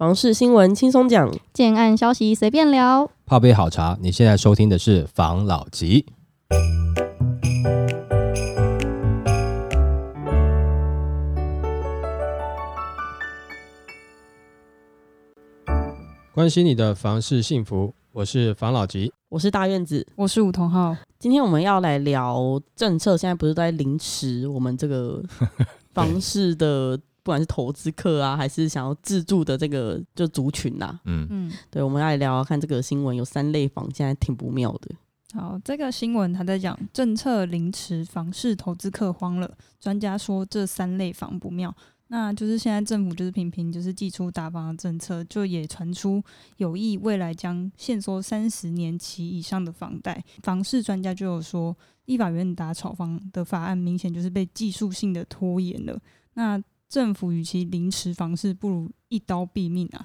房事新闻轻松讲，建案消息随便聊。泡杯好茶，你现在收听的是房老吉。关心你的房事幸福，我是房老吉。我是大院子。我是吴同浩，今天我们要来聊政策，现在不是都在凌迟我们这个 房事的，不管是投资客啊，还是想要自住的这个就族群呐、嗯，嗯，对，我们要来聊聊看这个新闻，有三类房现在挺不妙的。好，这个新闻他在讲政策凌迟房市投资客慌了，专家说这三类房不妙。那就是现在政府就是频频就是寄出打房的政策，就也传出有意未来将限缩三十年期以上的房贷。房市专家就有说，立法院打炒房的法案明显就是被技术性的拖延了。那政府与其凌迟房市，不如一刀毙命啊！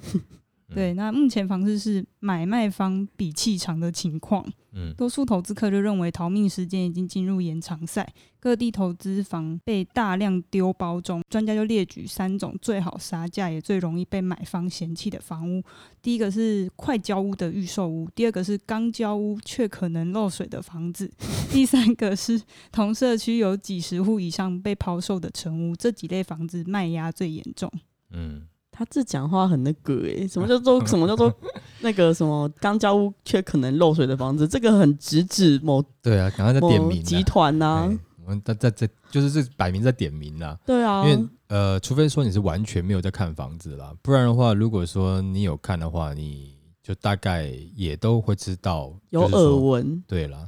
对，那目前房市是买卖方比气长的情况。嗯多数投资客就认为逃命时间已经进入延长赛，各地投资房被大量丢包中。专家就列举三种最好杀价也最容易被买方嫌弃的房屋。第一个是快交屋的预售屋，第二个是刚交屋却可能漏水的房子，第三个是同社区有几十户以上被抛售的成屋。这几类房子卖压最严重。嗯，他这讲话很那个诶、什么叫做什么叫做 那个什么刚交屋却可能漏水的房子？这个很直指某对啊，刚刚在点名啊。集团呐、们在在在就是这摆明在点名啦。对啊，因为呃，除非说你是完全没有在看房子啦，不然的话，如果说你有看的话，你就大概也都会知道，有耳闻，对啦，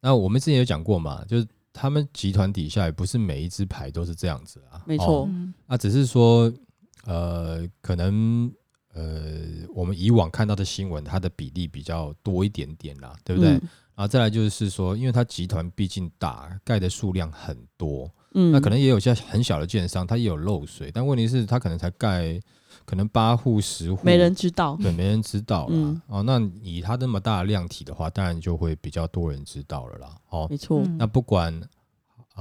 那我们之前有讲过嘛，就是他们集团底下也不是每一只牌都是这样子啊，没错。哦嗯，啊，只是说呃，可能呃，我们以往看到的新闻，它的比例比较多一点点啦，对不对？嗯然后再来就是说，因为它集团毕竟大，盖的数量很多，嗯那可能也有些很小的建商，它也有漏水，但问题是它可能才盖可能八户十户，没人知道。对，没人知道啦。嗯哦，那以它那么大的量体的话，当然就会比较多人知道了啦。哦，没错，嗯那不管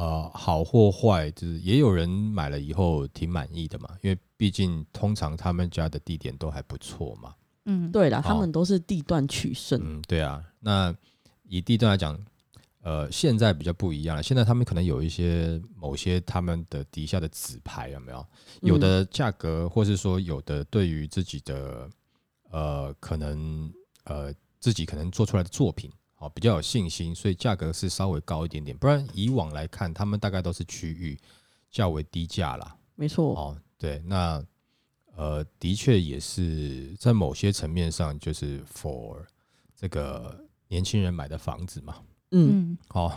呃好或坏，就是也有人买了以后挺满意的嘛，因为毕竟通常他们家的地点都还不错嘛。嗯，对啦，他们都是地段取胜。嗯，对啊。那以地段来讲，呃，现在比较不一样了。现在他们可能有一些某些他们的底下的纸牌有没有？有的价格，或是说有的对于自己的呃可能呃自己可能做出来的作品。哦，比较有信心，所以价格是稍微高一点点。不然以往来看，他们大概都是区域较为低价啦。没错，哦，对，那呃，的确也是在某些层面上，就是 for 这个年轻人买的房子嘛。嗯，好，哦，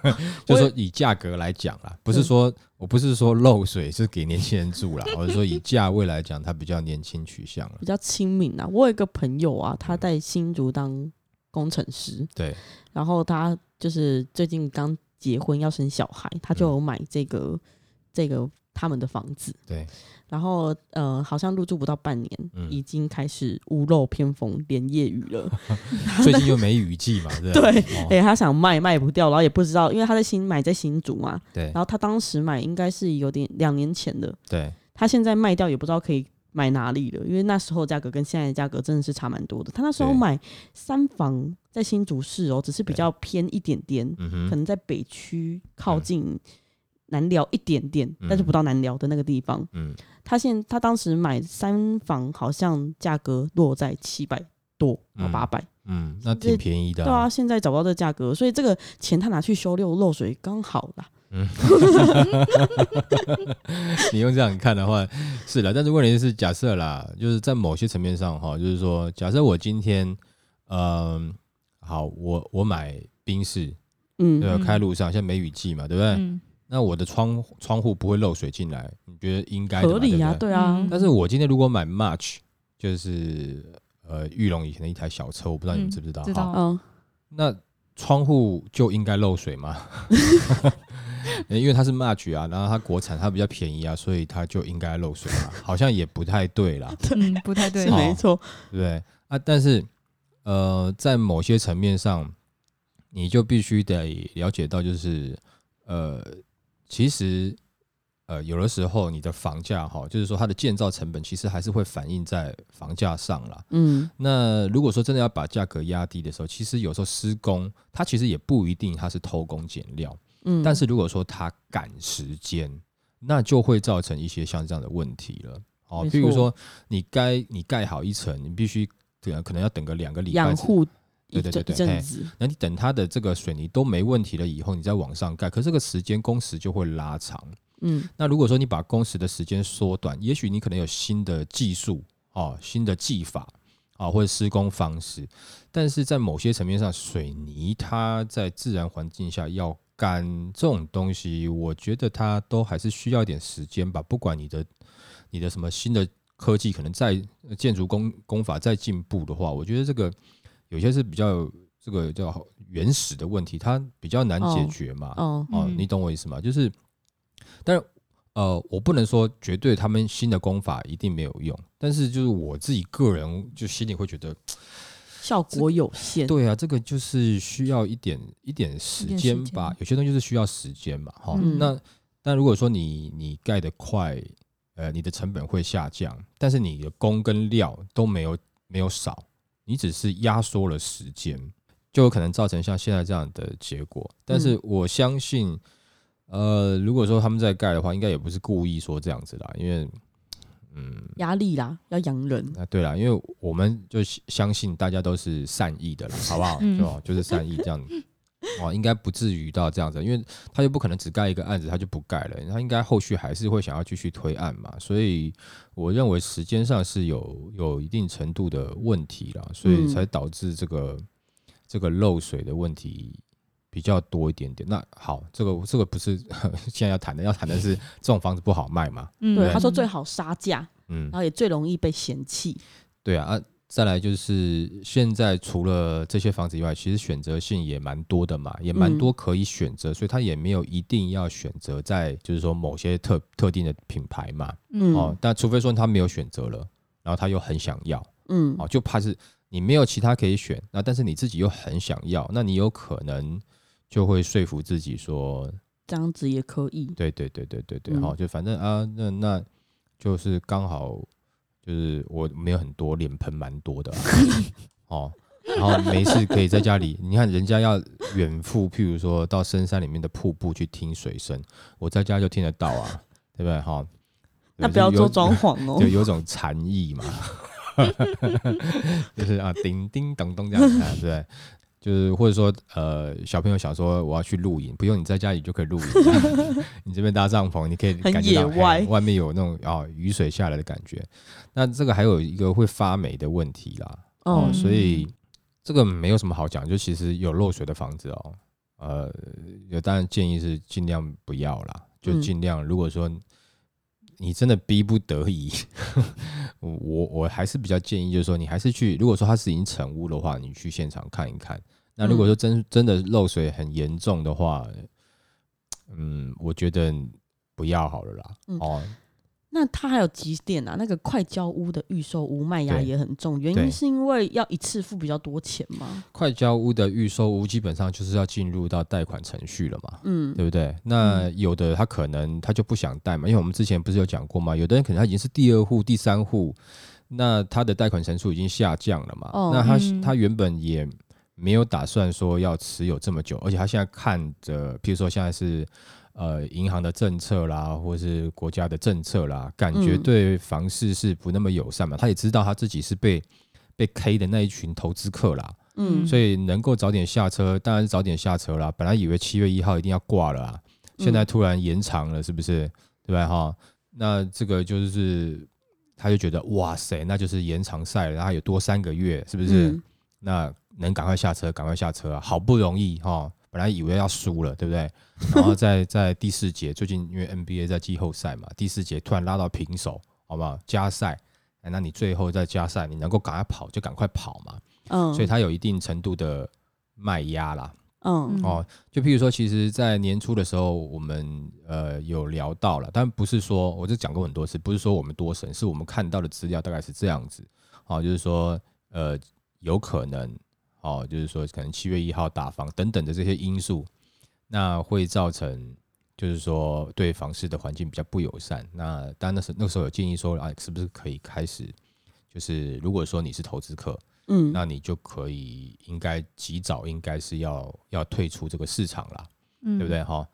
就是说以价格来讲啦，不是说我不是说漏水是给年轻人住啦，我是说以价位来讲，它比较年轻取向了比。较亲民啊。我有一个朋友啊，他在新竹当工程师，对，然后他就是最近刚结婚要生小孩，他就有买这个、这个他们的房子，对，然后呃，好像入住不到半年，嗯已经开始屋漏偏逢连夜雨了。最近又没雨季嘛，对 他想卖卖不掉，然后也不知道，因为他在新买在新竹嘛，对。然后他当时买应该是有点两年前的，对，他现在卖掉也不知道可以买哪里了，因为那时候价格跟现在的价格真的是差蛮多的。他那时候买三房在新竹市哦，只是比较偏一点点，嗯，可能在北区靠近南寮一点点，嗯但是不到南寮的那个地方。嗯，他现他当时买三房好像价格落在七百多到嗯八百、嗯，那挺便宜的、对啊，，现在找不到这个价格，所以这个钱他拿去修六漏水刚好啦。你用这样看的话是的，但是问题是，假设啦，就是在某些层面上哈，就是说，假设我今天，嗯、好，我我买冰室，嗯，对吧？嗯开路上，现在梅雨季嘛，对不对？嗯，那我的窗窗户不会漏水进来，你觉得应该合理啊，对啊嗯，但是我今天如果买 March，就是呃玉龙以前的一台小车，我不知道你们嗯知不知道？知道那窗户就应该漏水吗？因为它是 match 啊，然后它国产，它比较便宜啊，所以它就应该漏水啊，好像也不太对啦，嗯，不太对是，没错，对不对？啊，但是呃，在某些层面上，你就必须得了解到，就是呃，其实呃，有的时候你的房价哈，就是说它的建造成本其实还是会反映在房价上啦。嗯那如果说真的要把价格压低的时候，其实有时候施工它其实也不一定它是偷工减料，嗯，但是如果说他赶时间，那就会造成一些像这样的问题了。哦，没错。譬如说你该你盖好一层，你必须对可能要等个两个礼拜养，护对对对对那你等它的这个水泥都没问题了以后，你再往上盖，可是这个时间工时就会拉长。嗯。那如果说你把工时的时间缩短，也许你可能有新的技术哦，新的技法啊，或者施工方式，但是在某些层面上，水泥它在自然环境下要干这种东西，我觉得它都还是需要一点时间吧。不管你的你的什么新的科技，可能在呃建筑工工法再进步的话，我觉得这个有些是比较这个叫原始的问题，它比较难解哦决嘛。哦哦，嗯你懂我意思吗？就是，但是呃，我不能说绝对他们新的功法一定没有用，但是就是我自己个人就心里会觉得，效果有限，对啊，这个就是需要一点一点时间吧，间有些东西是需要时间嘛，哈、嗯。那但如果说你你盖得快，呃，你的成本会下降，但是你的工跟料都没有没有少，你只是压缩了时间，就有可能造成像现在这样的结果。但是我相信，呃，如果说他们在盖的话，应该也不是故意说这样子啦，因为，嗯，压力啦，要养人，那，对啦，因为我们就相信大家都是善意的啦，好不好？嗯。就就是善意这样，哦，应该不至于到这样子，因为他就不可能只盖一个案子，他就不盖了，他应该后续还是会想要继续推案嘛，所以我认为时间上是有有一定程度的问题啦，所以嗯。才导致这个、这个漏水的问题。比较多一点点。那好，这个这个不是 现在要谈的，要谈的是 这种房子不好卖嘛？嗯对，他说最好杀价，嗯。然，后也最容易被嫌弃，对啊，啊，再来就是现在除了这些房子以外，其实选择性也蛮多的嘛，也蛮嗯。多可以选择，所以他也没有一定要选择在就是说某些特特定的品牌嘛，嗯。哦，但除非说他没有选择了，然后他又很想要，嗯。哦，就怕是你没有其他可以选，那但是你自己又很想要，那你有可能就会说服自己说，这样子也可以，对对对对对对，嗯好、就反正啊，那那就是刚好就是我没有很多脸盆蛮多的、啊，哦，然后没事可以在家里，你看人家要远赴，譬如说到深山里面的瀑布去听水声，我在家就听得到啊，对不对？哈、那不要做装潢，潢哦 就，有种禅意嘛，就是啊，叮叮咚咚这样子、啊，对不对？就是或者说，呃，小朋友想说我要去露营，不用你在家里就可以露营啊、你这边搭帐篷，你可以很感觉到野外外面有那种啊、雨水下来的感觉。那这个还有一个会发霉的问题啦，哦，嗯所以这个没有什么好讲，就其实有漏水的房子哦，呃，有当然建议是尽量不要啦，就嗯尽量如果说你真的逼不得已，我我我还是比较建议，就是说你还是去，如果说它是已经成屋的话，你去现场看一看。那如果说真真的漏水很严重的话，嗯，我觉得不要好了啦。嗯哦，那它还有几点啊？那个快交屋的预售屋卖压也很重，原因是因为要一次付比较多钱吗？快交屋的预售屋基本上就是要进入到贷款程序了嘛。嗯对不对？那有的他可能他就不想贷嘛，因为我们之前不是有讲过嘛，有的人可能他已经是第二户、第三户，那他的贷款成数已经下降了嘛，哦那他、嗯他原本也没有打算说要持有这么久，而且他现在看着，譬如说现在是呃银行的政策啦，或是国家的政策啦，感觉嗯对房市是不那么友善嘛，他也知道他自己是被被 K 的那一群投资客啦，嗯所以能够早点下车，当然是早点下车啦。本来以为七月一号一定要挂了啊，现在嗯突然延长了，是不是？对吧？哈，那这个就是他就觉得哇塞，那就是延长赛了，然后有多三个月，是不是？嗯那能赶快下车，赶快下车啊！好不容易哈，本来以为要输了，对不对？然后在 在第四节，最近因为 NBA 在季后赛嘛，第四节突然拉到平手，好不好？加赛，哎那你最后再加赛，你能够赶快跑就赶快跑嘛。嗯，所以它有一定程度的卖压啦。嗯嗯哦，就譬如说，其实，在年初的时候，我们呃有聊到了，但不是说，我就讲过很多次，不是说我们多神，是我们看到的资料大概是这样子。哦，就是说，呃，有可能，哦，就是说，可能七月一号打房等等的这些因素，那会造成就是说对房市的环境比较不友善。那当然那时那时候有建议说啊，是不是可以开始，就是如果说你是投资客，嗯，那你就可以应该及早应该是要要退出这个市场啦，嗯，对不对？哈，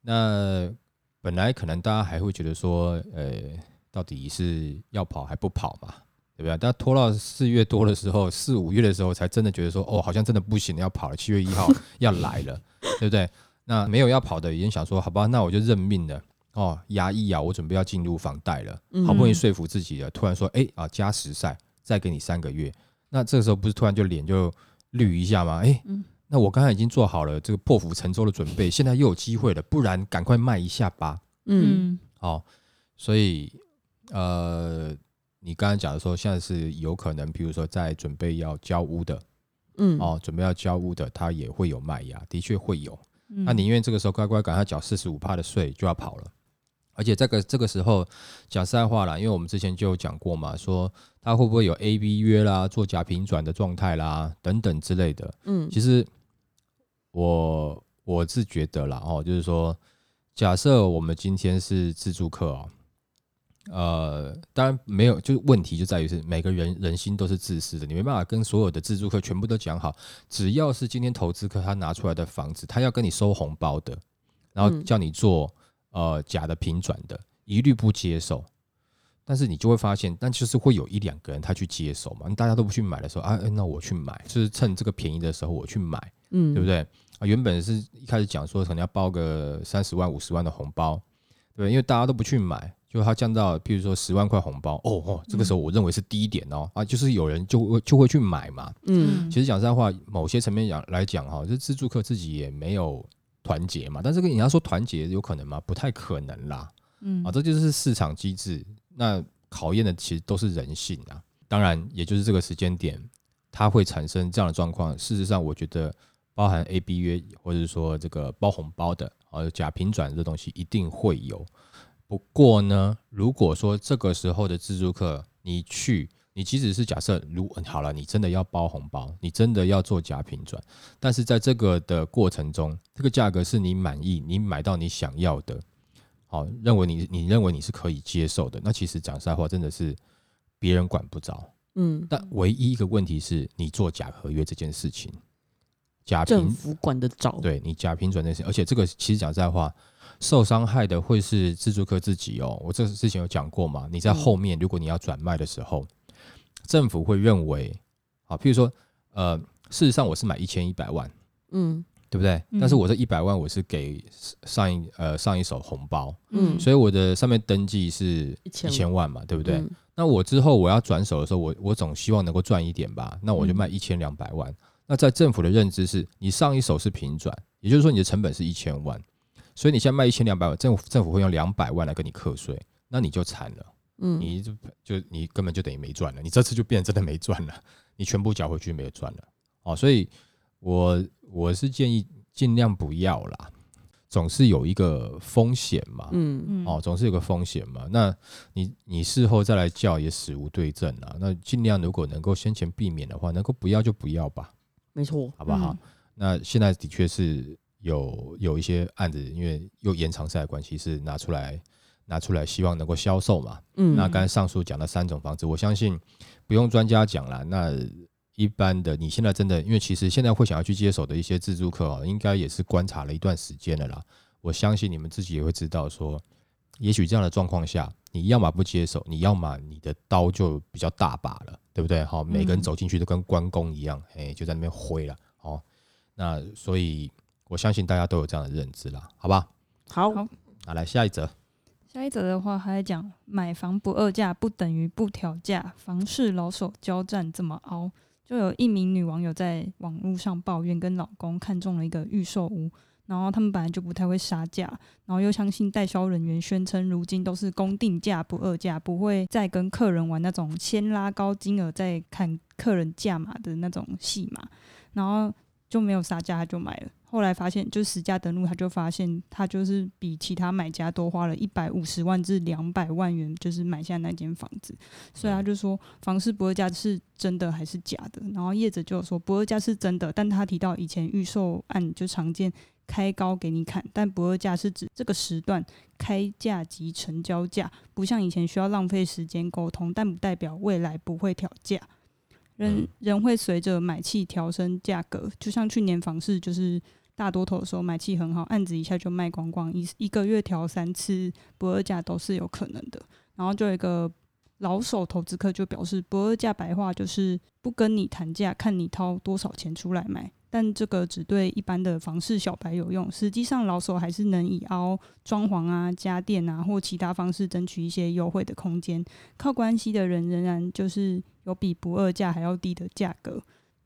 那本来可能大家还会觉得说，呃，到底是要跑还不跑嘛？对不对？但拖到四月多的时候，四五月的时候，才真的觉得说，哦，好像真的不行，要跑了。七月一号 要来了，对不对？那没有要跑的，已经想说，好吧，那我就认命了。哦，压抑啊，我准备要进入房贷了，嗯好不容易说服自己了，突然说，哎啊，加时赛，再给你三个月。那这个时候不是突然就脸就绿一下吗？哎，嗯那我刚才已经做好了这个破釜沉舟的准备，现在又有机会了，不然赶快卖一下吧。嗯好哦，所以呃，你刚才讲的说，现在是有可能，比如说在准备要交屋的嗯，哦，准备要交屋的，他也会有卖压，的确会有。嗯，那宁愿这个时候乖乖赶快缴四十五趴的税就要跑了，而且这个这个时候讲实在话啦，因为我们之前就有讲过嘛，说他会不会有 A B 约啦、做假平转的状态啦等等之类的。嗯，其实我我是觉得啦，哦，就是说，假设我们今天是自助客啊、呃，当然没有，就是问题就在于是每个人人心都是自私的，你没办法跟所有的自助客全部都讲好，只要是今天投资客他拿出来的房子，他要跟你收红包的，然后嗯叫你做呃假的平转的，一律不接受。但是你就会发现，但就是会有一两个人他去接手嘛，大家都不去买的时候啊，哎那我去买，就是趁这个便宜的时候我去买。嗯，对不？对？啊，原本是一开始讲说可能要包个三十万、五十万的红包，对？因为大家都不去买，就它降到譬如说十万块红包，哦哦，这个时候我认为是低点哦，啊，就是有人就会就会去买嘛。嗯其实讲实在话，某些层面讲来讲哈，这自助客自己也没有团结嘛，但这个你要说团结有可能吗？不太可能啦。嗯啊，这就是市场机制。那考验的其实都是人性啊。当然，也就是这个时间点，它会产生这样的状况。事实上，我觉得包含 A、B 约，或者说这个包红包的，啊，假平转这东西一定会有。不过呢，如果说这个时候的自助客你去，你即使是假设如好了，你真的要包红包，你真的要做假平转，但是在这个的过程中，这个价格是你满意，你买到你想要的，好，认为你你认为你是可以接受的，那其实讲实在话，真的是别人管不着。嗯，但唯一一个问题是你做假合约这件事情，假平政府管得着，，对你假平转那些，而且这个其实讲实在话，受伤害的会是自助客自己哦。我这之前有讲过嘛，你在嗯后面如果你要转卖的时候，政府会认为，啊，譬如说，呃，事实上我是买一千一百万，嗯对不对？嗯但是我这一百万我是给上一呃上一手红包，嗯，所以我的上面登记是一一千千万嘛，对不对？嗯那我之后我要转手的时候，我我总希望能够赚一点吧，那我就嗯卖一千两百万。那在政府的认知是，你上一手是平转，也就是说你的成本是一千万，所以你现在卖一千两百万，政府政府会用两百万来跟你课税，那你就惨了，嗯，你就就你根本就等于没赚了，你这次就变成真的没赚了，你全部缴回去没有赚了。哦，所以我我是建议尽量不要啦，总是有一个风险嘛。嗯嗯哦，总是有个风险嘛。那你你事后再来叫也死无对证啊。那尽量如果能够先前避免的话，能够不要就不要吧，没错，好不好？嗯那现在的确是有有一些案子，因为又延长赛的关系，是拿出来拿出来，希望能够销售嘛。嗯，那刚才上述讲的三种房子，我相信不用专家讲了。那一般的，你现在真的，因为其实现在会想要去接手的一些自助客哦，应该也是观察了一段时间的啦。我相信你们自己也会知道说，也许这样的状况下，你要么不接手，你要么你的刀就比较大把了，对不对？好，每个人嗯走进去都跟关公一样，哎、就在那边挥了。哦，那所以我相信大家都有这样的认知啦，好吧？好，好那来下一则，下一则的话，还在讲买房不二价不等于不调价，房市老手交战这么熬。就有一名女网友在网络上抱怨，跟老公看中了一个预售屋，然后他们本来就不太会杀价，然后又相信代销人员宣称，如今都是公定价不二价，不会再跟客人玩那种先拉高金额再看客人价码的那种戏码，然后就没有杀价，他就买了。后来发现，就实价登录，他就发现他就是比其他买家多花了一百五十万至两百万元，就是买下那间房子。所以他就说，房市不二价是真的还是假的？然后业者就有说不二价是真的，但他提到以前预售案就常见开高给你砍，但不二价是指这个时段开价及成交价，不像以前需要浪费时间沟通，但不代表未来不会调价。人嗯人会随着买气调升价格，就像去年房市就是大多头的时候买气很好，案子一下就卖光光，一一个月调三次不二价都是有可能的。然后就有一个老手投资客就表示，不二价白话就是不跟你谈价，看你掏多少钱出来买。但这个只对一般的房市小白有用，实际上老手还是能以凹装潢啊、家电啊或其他方式争取一些优惠的空间。靠关系的人仍然就是有比不二价还要低的价格。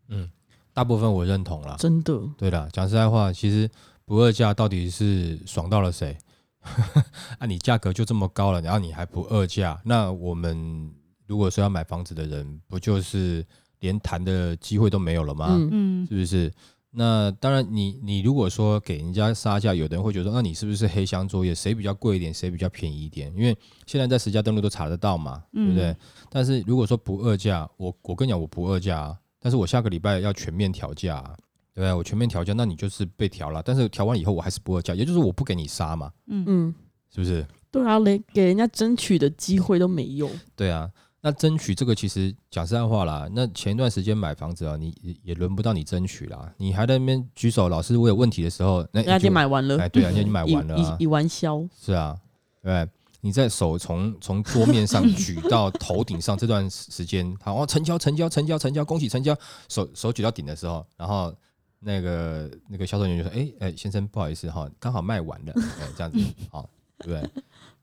嗯，大部分我认同啦。真的，对啦，讲实在话，其实不二价到底是爽到了谁？啊，你价格就这么高了，然后你还不二价，那我们如果说要买房子的人，不就是连谈的机会都没有了吗？嗯，嗯是不是？那当然你，你如果说给人家杀价，有的人会觉得说，那你是不是黑箱作业？谁比较贵一点，谁比较便宜一点？因为现在在实价登录都查得到嘛，对不对？嗯但是如果说不二价，我我跟你讲，我不二价、啊，但是我下个礼拜要全面调价、啊，对不对？我全面调价，那你就是被调了。但是调完以后，我还是不二价，也就是我不给你杀嘛，嗯嗯，是不是？对啊，连给人家争取的机会都没有。对啊，那争取这个其实讲实在话啦，那前一段时间买房子啊，你也也轮不到你争取啦，你还在那边举手，老师我有问题的时候，那人家已经就买完了，哎，对啊，人家已经买完了、啊已，已完销。是啊，对。你在手从从桌面上举到头顶上这段时时间，好，哦成交成交成交成交，恭喜成交，手手举到顶的时候，然后那个那个销售人员就说：“哎哎，先生不好意思哈，刚好卖完了，哎这样子，好，对不对？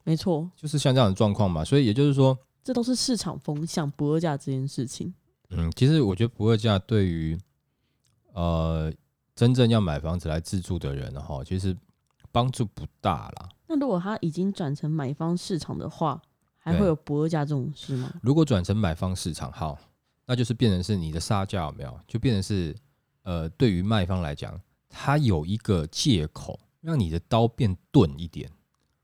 没错，就是像这样的状况嘛。所以也就是说，这都是市场风向，不二价这件事情。嗯，其实我觉得不二价对于呃真正要买房子来自住的人哈，其实帮助不大啦。那如果他已经转成买方市场的话，还会有不二价这种事吗？如果转成买方市场，好，那就是变成是你的杀价有没有？就变成是呃，对于卖方来讲，他有一个借口让你的刀变钝一点。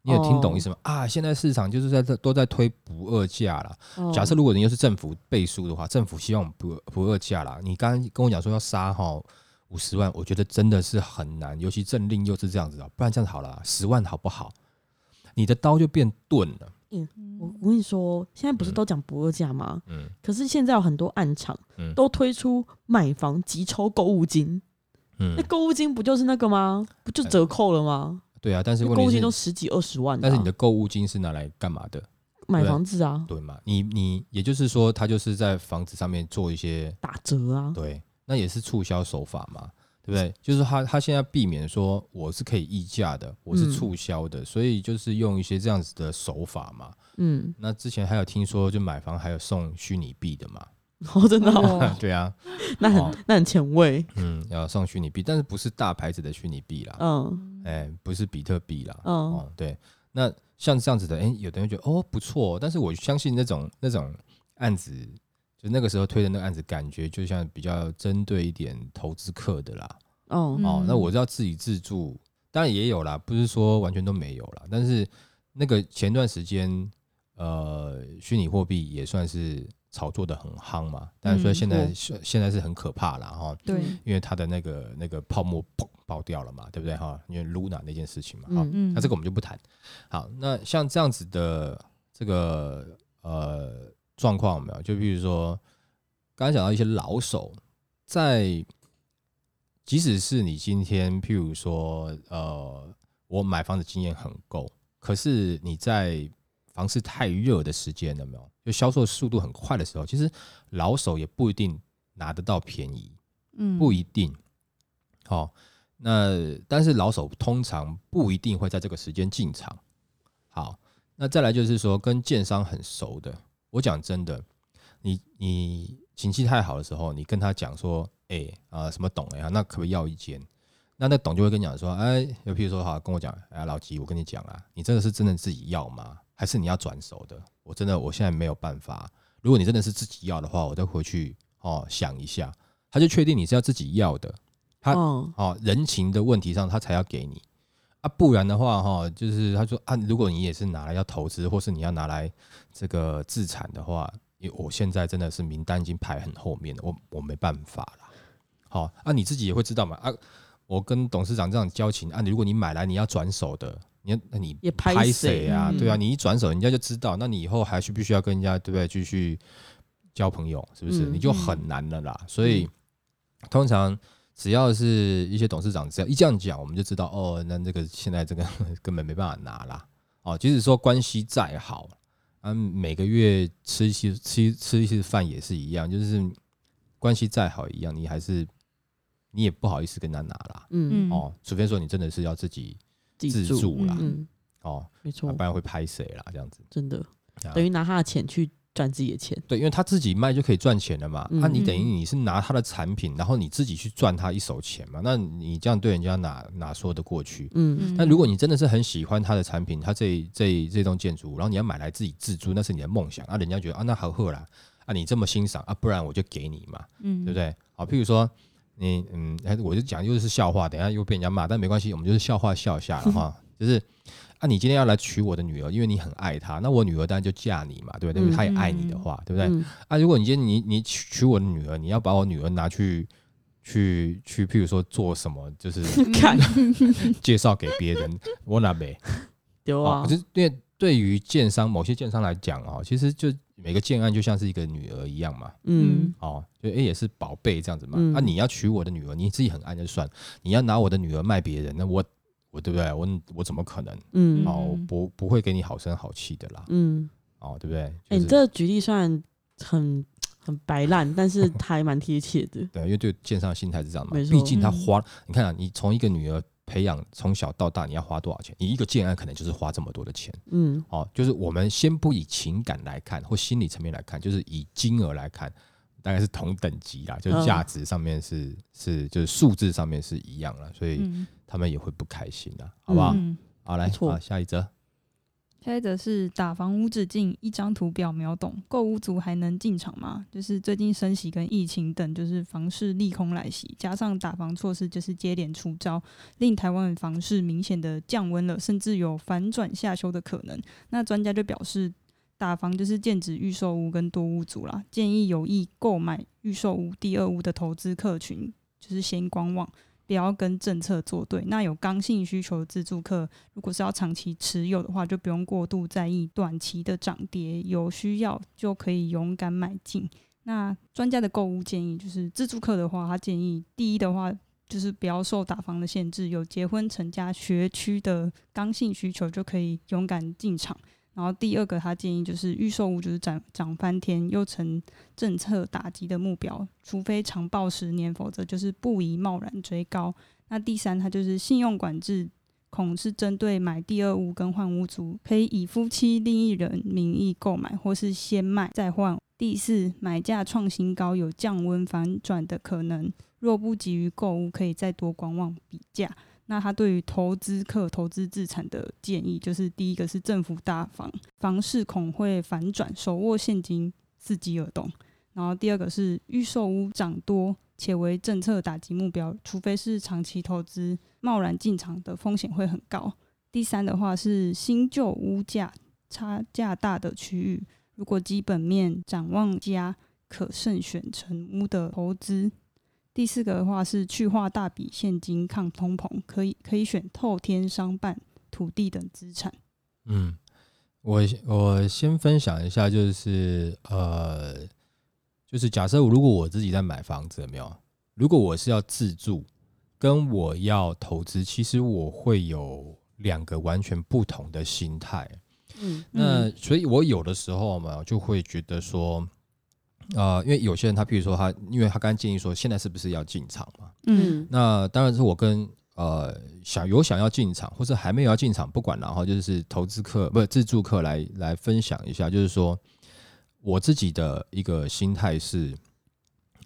你有听懂意思吗？啊，现在市场就是在这都在推不二价啦。哦假设如果你又是政府背书的话，政府希望不不二价啦。你刚刚跟我讲说要杀哈五十万，我觉得真的是很难，尤其政令又是这样子啊，不然这样子好了，十万好不好？你的刀就变钝了。嗯我我跟你说，现在不是都讲不二价吗？嗯可是现在有很多暗场嗯都推出买房即抽购物金，嗯那，购物金不就是那个吗？不就折扣了吗？对啊，但是那购物问题是金都十几二十万、啊，但是你的购物金是拿来干嘛的？买房子啊，对嘛？你你也就是说，他就是在房子上面做一些打折啊，对，那也是促销手法嘛，对不对？就是他他现在避免说我是可以议价的，我是嗯促销的，所以就是用一些这样子的手法嘛。嗯，那之前还有听说，就买房还有送虚拟币的嘛？哦，真的、对啊，那很、哦。那很前卫，嗯，要送虚拟币，但是不是大牌子的虚拟币啦，嗯。哎、不是比特币啦，嗯。哦，对，那像这样子的，哎、有的人觉得哦不错，但是我相信那种那种案子，就那个时候推的那个案子，感觉就像比较针对一点投资客的啦。哦，那我要自己自助，当然也有啦，不是说完全都没有啦，但是那个前段时间，呃，虚拟货币也算是炒作的很夯嘛，但是说嗯现在哦是现在是很可怕了哈。对，因为它的那个那个泡沫砰爆掉了嘛，对不对哈？因为 Luna 那件事情嘛，好，嗯嗯那这个我们就不谈。好，那像这样子的这个呃状况有没有？就比如说刚才讲到一些老手，在即使是你今天譬如说呃我买房子经验很够，可是你在房市太热的时间有没有？就销售速度很快的时候，其实老手也不一定拿得到便宜。嗯不一定。好、那但是老手通常不一定会在这个时间进场。好，那再来就是说跟建商很熟的，我讲真的，你你情绪太好的时候，你跟他讲说，哎、啊、什么董哎、呀，那可不可以要一间？那那董就会跟你讲说，哎，就譬如说哈，跟我讲，哎，老吉，我跟你讲啊，你真的是真的自己要吗？还是你要转手的？我真的我现在没有办法。如果你真的是自己要的话，我再回去哦想一下。他就确定你是要自己要的，他哦，哦，人情的问题上他才要给你啊，不然的话哈、就是他说啊，如果你也是拿来要投资，或是你要拿来这个自产的话，因为我现在真的是名单已经排很后面了，我我没办法了。好、啊，你自己也会知道嘛啊，我跟董事长这样交情啊，如果你买来你要转手的，你要那你也拍拍谁谁啊？嗯对啊，你一转手，人家就知道，那你以后还需必须要跟人家对不对？继续交朋友，是不是？嗯你就很难了啦。所以通常只要是一些董事长，只要一这样讲，我们就知道哦，那这个现在这个 根本没办法拿啦。哦，即使说关系再好，啊，每个月吃一些吃吃一些饭也是一样，就是关系再好一样，你还是你也不好意思跟他拿啦。嗯，嗯哦，除非说你真的是要自己记自住，助啦，嗯，哦，没错啊不，然会拍谁啦，这样子。真的啊等于拿他的钱去赚自己的钱，对，因为他自己卖就可以赚钱了嘛。那、嗯你等于你是拿他的产品，然后你自己去赚他一手钱嘛？那你这样对人家哪哪说得过去？嗯那如果你真的是很喜欢他的产品，他这这这栋建筑物，然后你要买来自己自住，那是你的梦想啊。人家觉得啊，那好喝啦，啊，你这么欣赏啊，不然我就给你嘛，嗯对不对？好，譬如说你嗯，哎，我就讲又是笑话，等下又被人家骂，但没关系，我们就是笑话笑一下了 哈。就是啊，你今天要来娶我的女儿，因为你很爱她，那我女儿当然就嫁你嘛，对不对？因为她也爱你的话，对不对？嗯啊，如果你今天你你娶娶我的女儿，你要把我女儿拿去去去，譬如说做什么，就是 看 介绍给别人，我哪没丢啊？啊可，是因为对于建商某些建商来讲啊，其实就每个建案就像是一个女儿一样嘛。嗯哦，就诶也是宝贝这样子嘛。嗯啊，你要娶我的女儿，你自己很爱就算，你要拿我的女儿卖别人，那我我对不对？我我怎么可能？嗯哦，不不会给你好声好气的啦。嗯，哦，对不对？哎，你就是这个举例虽然很很白烂，但是还蛮贴切的，对，因为对建商的心态是这样嘛。毕竟他嗯花，你看啊，你从一个女儿培养从小到大，你要花多少钱？你一个建案可能就是花这么多的钱。嗯哦，就是我们先不以情感来看或心理层面来看，就是以金额来看，大概是同等级啦，就是嗯价值上面是、是就是数字上面是一样了，所以嗯他们也会不开心的，好不好？嗯，好，来，好，下一则，下一则是打房无止境，一张图表秒懂，购屋族还能进场吗？就是最近升息跟疫情等，就是房市利空来袭，加上打房措施就是接连出招，令台湾的房市明显的降温了，甚至有反转下修的可能。那专家就表示，打房就是剑指预售屋跟多屋族啦，建议有意购买预售屋、第二屋的投资客群，就是先观望。不要跟政策作对。那有刚性需求的自住客，如果是要长期持有的话，就不用过度在意短期的涨跌，有需要就可以勇敢买进。那专家的购物建议就是，自住客的话，他建议第一的话就是不要受打房的限制，有结婚成家学区的刚性需求就可以勇敢进场。然后第二个，他建议就是预售屋就是涨涨翻天，又成政策打击的目标，除非长报十年，否则就是不宜贸然追高。那第三，它就是信用管制，恐是针对买第二屋跟换屋族，可以以夫妻另一人名义购买，或是先卖再换。第四，买价创新高，有降温反转的可能，若不急于购物，可以再多观望比价。那他对于投资客投资资产的建议，就是第一个是政府大房，房市恐会反转，手握现金伺机而动。然后第二个是预售屋涨多且为政策打击目标，除非是长期投资，贸然进场的风险会很高。第三的话是新旧屋价差价大的区域，如果基本面展望佳，可慎选成屋的投资。第四个的话是去化大笔现金抗通膨，可以可以选透天商办、土地等资产。嗯，我我先分享一下，就是呃，就是假设如果我自己在买房子，有没有？如果我是要自住，跟我要投资，其实我会有两个完全不同的心态。嗯那所以，我有的时候嘛，就会觉得说，呃，因为有些人他，譬如说他，因为他刚刚建议说，现在是不是要进场嘛？嗯那当然是我跟呃想有想要进场，或者还没有要进场，不管然后就是投资客不是自助客来来分享一下，就是说我自己的一个心态是，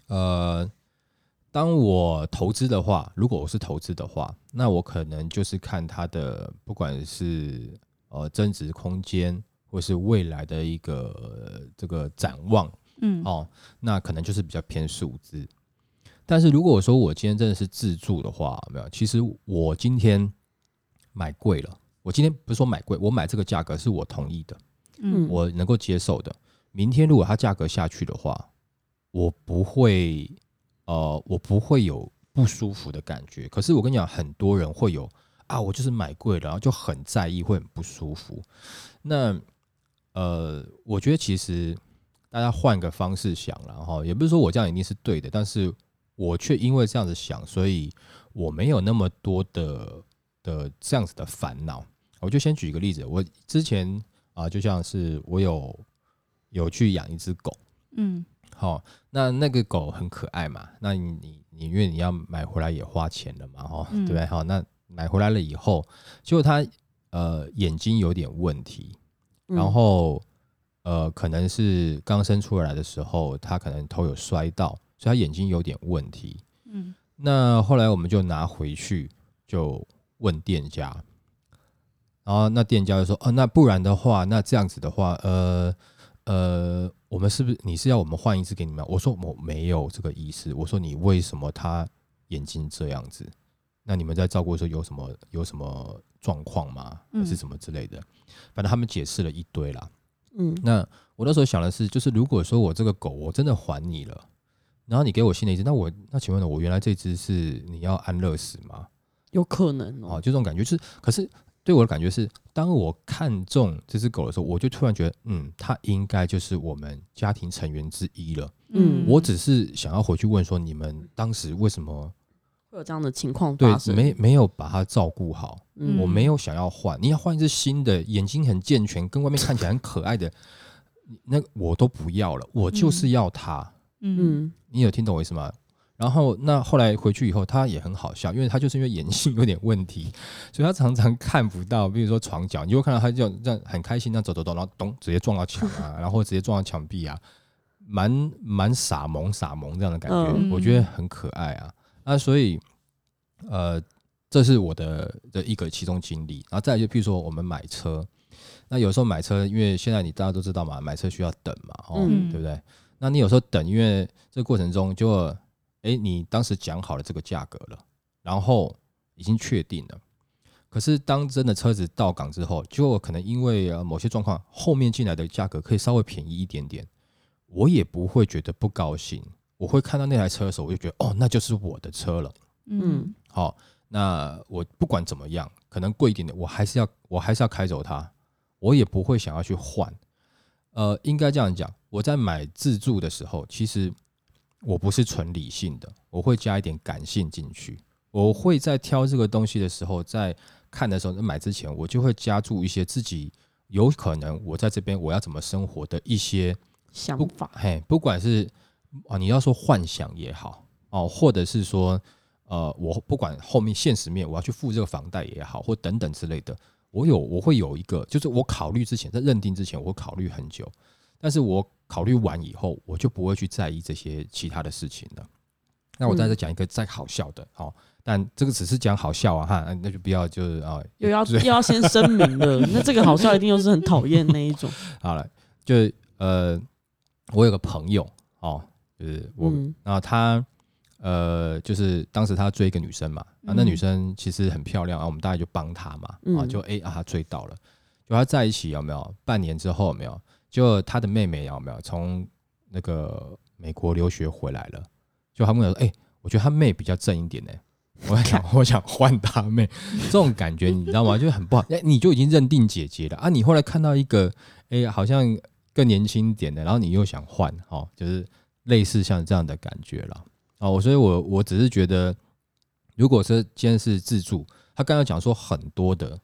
呃，当我投资的话，如果我是投资的话，那我可能就是看它的不管是呃增值空间，或是未来的一个、呃这个展望，嗯，哦，那可能就是比较偏数字。但是如果说我今天真的是自助的话，没有，其实我今天买贵了，我今天不是说买贵，我买这个价格是我同意的，嗯我能够接受的。明天如果它价格下去的话，我不会，呃，我不会有不舒服的感觉。可是我跟你讲，很多人会有啊，我就是买贵了，然后就很在意，会很不舒服。那呃，我觉得其实大家换个方式想了哈，也不是说我这样一定是对的，但是我却因为这样子想，所以我没有那么多的的这样子的烦恼。我就先举一个例子，我之前啊，就像是我有有去养一只狗，嗯好、那那个狗很可爱嘛，那你你你因为你要买回来也花钱了嘛，哈、嗯对不对？好，那买回来了以后，结果它呃眼睛有点问题，嗯然后呃可能是刚生出来的时候，他可能头有摔到，所以他眼睛有点问题。嗯那后来我们就拿回去，就问店家，然后那店家就说：“哦，那不然的话，那这样子的话，呃呃，我们是不是你是要我们换一只给你们？”我说：“我没有这个意思。”我说：“你为什么他眼睛这样子？那你们在照顾的时候有什么有什么状况吗？还是嗯什么之类的？反正他们解释了一堆啦。嗯那我那时候想的是，就是如果说我这个狗我真的还你了，然后你给我新的一只，那我那请问呢，我原来这只是你要安乐死吗？有可能哦，哦，就这种感觉，就是可是对我的感觉是，当我看中这只狗的时候，我就突然觉得，嗯，它应该就是我们家庭成员之一了。嗯我只是想要回去问说，你们当时为什么会有这样的情况对发生，没没有把它照顾好？嗯我没有想要换，你要换一只新的，眼睛很健全，跟外面看起来很可爱的，那我都不要了，我就是要它。嗯嗯你有听懂我意思吗？然后那后来回去以后，他也很好笑，因为他就是因为眼睛有点问题，所以他常常看不到，比如说床角，你就会看到他就这样很开心，这样走走走，然后咚直接撞到墙啊，然后直接撞到墙壁啊，蛮蛮傻萌傻萌这样的感觉，嗯我觉得很可爱啊。那所以呃，这是我的的一个其中经历，然后再来就譬如说我们买车，那有时候买车，因为现在你大家都知道嘛，买车需要等嘛，哦，嗯对不对？那你有时候等，因为这个过程中就，哎，你当时讲好了这个价格了，然后已经确定了，可是当真的车子到港之后，就可能因为呃某些状况，后面进来的价格可以稍微便宜一点点，我也不会觉得不高兴，我会看到那台车的时候，我就觉得哦，那就是我的车了。嗯好，那我不管怎么样，可能贵一点的，我还是要我还是要开走它，我也不会想要去换。呃，应该这样讲，我在买自助的时候，其实我不是纯理性的，我会加一点感性进去。我会在挑这个东西的时候，在看的时候，在买之前，我就会加注一些自己有可能我在这边我要怎么生活的一些想法，嘿，不管是啊，你要说幻想也好哦，或者是说呃，我不管后面现实面我要去付这个房贷也好，或等等之类的，我有我会有一个，就是我考虑之前，在认定之前，我会考虑很久，但是我考虑完以后，我就不会去在意这些其他的事情了。那我再再讲一个再好笑的哦，但这个只是讲好笑啊哈，那就不要就是啊，又要又要先声明了，那这个好笑一定又是很讨厌那一种，好了，就呃，我有个朋友哦，就是我，嗯然后他呃，就是当时他追一个女生嘛，啊，那嗯女生其实很漂亮啊，我们大概就帮她嘛，啊，嗯就哎啊，他追到了，就他在一起有没有？半年之后有没有？就他的妹妹有没有从那个美国留学回来了？就他跟我说，哎、我觉得他妹比较正一点呢、我想，我想换他妹，这种感觉你知道吗？就很不好。哎、你就已经认定姐姐了啊，你后来看到一个，哎、好像更年轻一点的，然后你又想换，哦，就是类似像这样的感觉了。哦，所以我我只是觉得，如果是今天是自助，他刚刚讲说很多的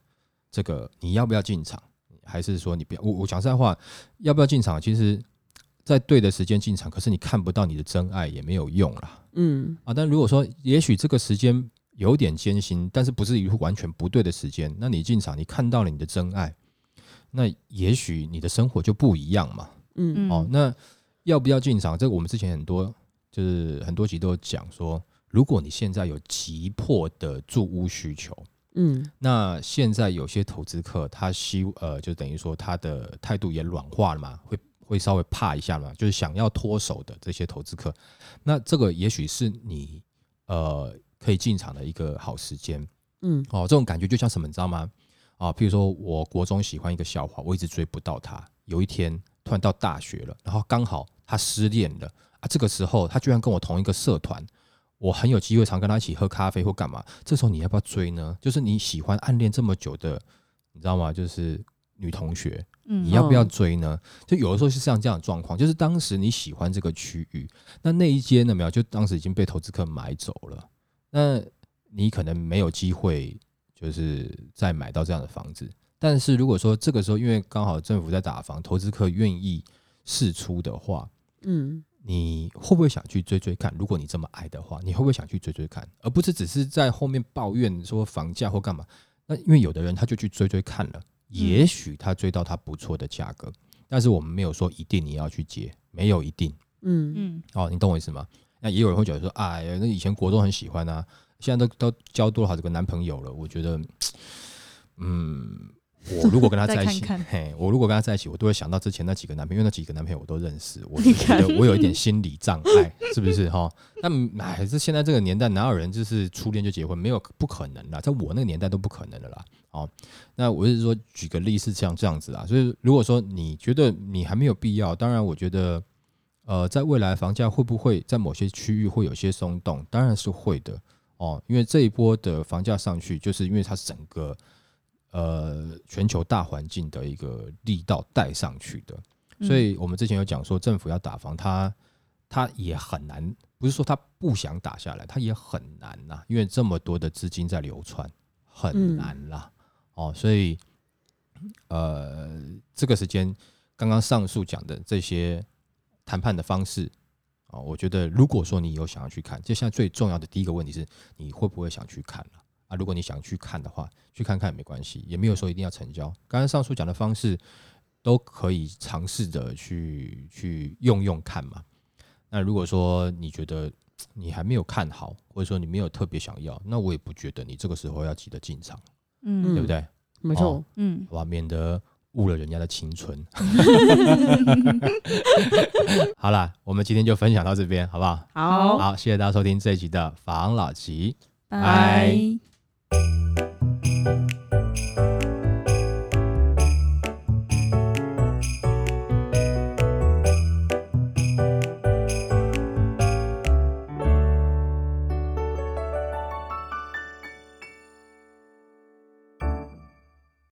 这个你要不要进场，还是说你不要？我我讲实在话，要不要进场？其实，在对的时间进场，可是你看不到你的真爱也没有用啦。嗯啊。但如果说也许这个时间有点艰辛，但是不是一个完全不对的时间，那你进场，你看到了你的真爱，那也许你的生活就不一样嘛。嗯哦，那要不要进场？这个我们之前很多就是很多集都有讲说，如果你现在有急迫的住屋需求，嗯那现在有些投资客他希呃，就等于说他的态度也软化了嘛，会会稍微怕一下嘛，就是想要脱手的这些投资客，那这个也许是你呃可以进场的一个好时间嗯哦。这种感觉就像什么，你知道吗？啊，譬如说我国中喜欢一个校花，我一直追不到她，有一天突然到大学了，然后刚好她失恋了啊，这个时候他居然跟我同一个社团，我很有机会常跟他一起喝咖啡或干嘛，这时候你要不要追呢？就是你喜欢暗恋这么久的，你知道吗？就是女同学，嗯你要不要追呢？就有的时候是像这样的状况，就是当时你喜欢这个区域，那那一间呢没有，就当时已经被投资客买走了，那你可能没有机会，就是再买到这样的房子。但是如果说这个时候，因为刚好政府在打房，投资客愿意试出的话，嗯你会不会想去追追看？如果你这么爱的话，你会不会想去追追看，而不是只是在后面抱怨说房价或干嘛？那因为有的人他就去追追看了，也许他追到他不错的价格，但是我们没有说一定你要去接，没有一定嗯嗯哦，你懂我意思吗？那也有人会觉得说，哎呀，那以前国中很喜欢啊，现在都都交多少这个男朋友了，我觉得，嗯。我如果跟他 在一起，看看嘿，我如果跟他在一起，我都会想到之前那几个男朋友，因为那几个男朋友我都认识，我觉得我有一点心理障碍，是不是 哈？那哎，这现在这个年代，哪有人就是初恋就结婚？没有，不可能啦，在我那个年代都不可能的啦。哦，那我是说举个例是像这样子啊，所以如果说你觉得你还没有必要，当然我觉得，呃，在未来房价会不会在某些区域会有些松动？当然是会的哦，因为这一波的房价上去，就是因为它整个呃全球大环境的一个力道带上去的。嗯所以我们之前有讲说，政府要打房，它它也很难，不是说它不想打下来，它也很难呐、因为这么多的资金在流窜，很嗯难啦。哦，所以呃，这个时间刚刚上述讲的这些谈判的方式啊、哦，我觉得如果说你有想要去看，就现在最重要的第一个问题是，你会不会想去看了啊？如果你想去看的话，去看看也没关系，也没有说一定要成交。刚刚上述讲的方式都可以尝试着去去用用看嘛。那如果说你觉得你还没有看好，或者说你没有特别想要，那我也不觉得你这个时候要急着进场，嗯对不对？没错哦，嗯，好吧，免得误了人家的青春。好啦，我们今天就分享到这边，好不好？好，好，谢谢大家收听这一集的房老吉。拜。Thank you.